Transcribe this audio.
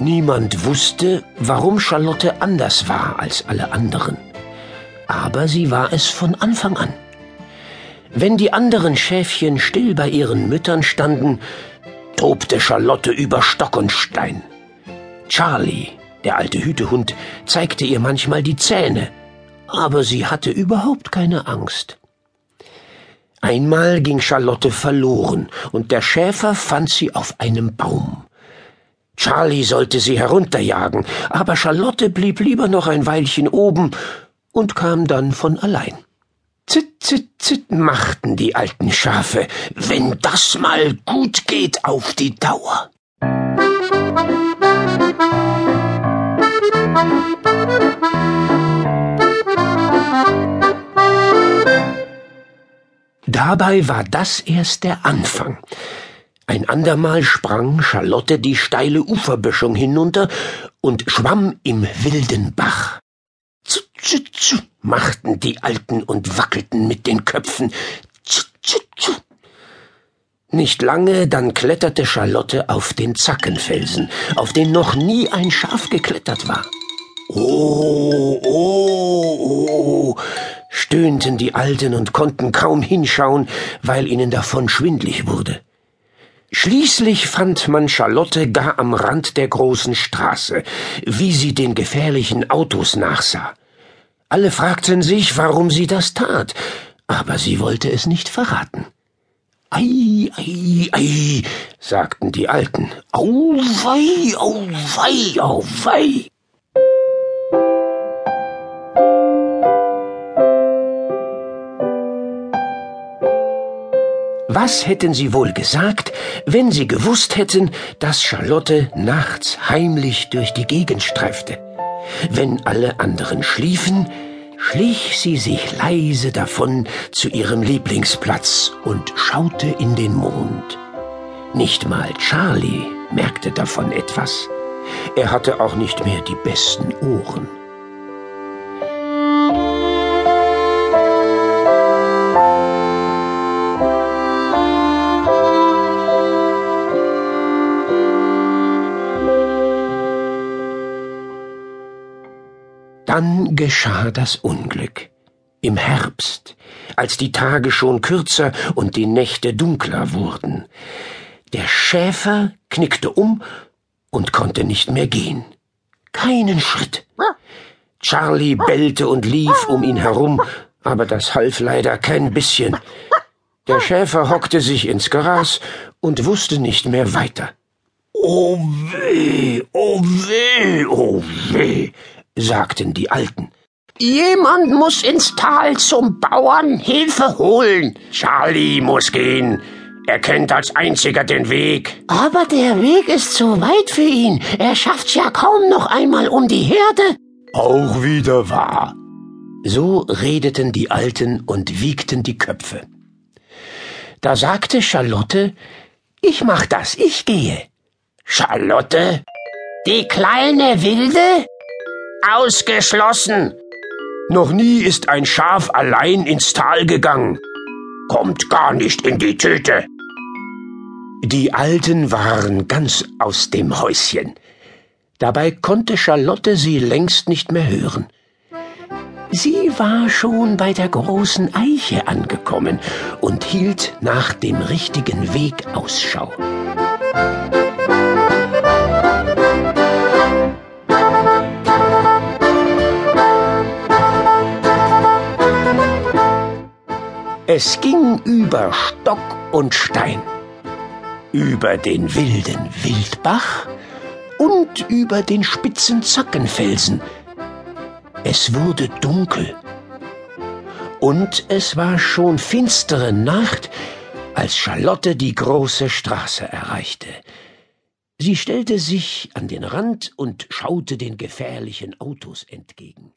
Niemand wusste, warum Charlotte anders war als alle anderen. Aber sie war es von Anfang an. Wenn die anderen Schäfchen still bei ihren Müttern standen, tobte Charlotte über Stock und Stein. Charlie, der alte Hütehund, zeigte ihr manchmal die Zähne, aber sie hatte überhaupt keine Angst. Einmal ging Charlotte verloren, und der Schäfer fand sie auf einem Baum. Charlie sollte sie herunterjagen, aber Charlotte blieb lieber noch ein Weilchen oben und kam dann von allein. Zit, zit, zit machten die alten Schafe, wenn das mal gut geht auf die Dauer. Dabei war das erst der Anfang. Ein andermal sprang Charlotte die steile Uferböschung hinunter und schwamm im wilden Bach. Zu, zu, zu, machten die Alten und wackelten mit den Köpfen. Zu, zu, zu. Nicht lange, dann kletterte Charlotte auf den Zackenfelsen, auf den noch nie ein Schaf geklettert war. Oh, oh, oh, stöhnten die Alten und konnten kaum hinschauen, weil ihnen davon schwindlig wurde. Schließlich fand man Charlotte gar am Rand der großen Straße, wie sie den gefährlichen Autos nachsah. Alle fragten sich, warum sie das tat, aber sie wollte es nicht verraten. Ei, ei, ei, sagten die Alten. Auwei, auwei, auwei. Was hätten sie wohl gesagt, wenn sie gewusst hätten, dass Charlotte nachts heimlich durch die Gegend streifte? Wenn alle anderen schliefen, schlich sie sich leise davon zu ihrem Lieblingsplatz und schaute in den Mond. Nicht mal Charlie merkte davon etwas. Er hatte auch nicht mehr die besten Ohren. Dann geschah das Unglück. Im Herbst, als die Tage schon kürzer und die Nächte dunkler wurden. Der Schäfer knickte um und konnte nicht mehr gehen. Keinen Schritt. Charlie bellte und lief um ihn herum, aber das half leider kein bisschen. Der Schäfer hockte sich ins Gras und wusste nicht mehr weiter. Oh weh, oh weh, oh weh, sagten die Alten. Jemand muss ins Tal zum Bauern Hilfe holen. Charlie muss gehen. Er kennt als einziger den Weg. Aber der Weg ist zu weit für ihn. Er schafft's ja kaum noch einmal um die Herde. Auch wieder wahr. So redeten die Alten und wiegten die Köpfe. Da sagte Charlotte, ich mach das, ich gehe. Charlotte? Die kleine Wilde? Ausgeschlossen. Noch nie ist ein Schaf allein ins Tal gegangen. Kommt gar nicht in die Tüte. Die Alten waren ganz aus dem Häuschen. Dabei konnte Charlotte sie längst nicht mehr hören. Sie war schon bei der großen Eiche angekommen und hielt nach dem richtigen Weg Ausschau. Es ging über Stock und Stein, über den wilden Wildbach und über den spitzen Zackenfelsen. Es wurde dunkel. Und es war schon finstere Nacht, als Charlotte die große Straße erreichte. Sie stellte sich an den Rand und schaute den gefährlichen Autos entgegen.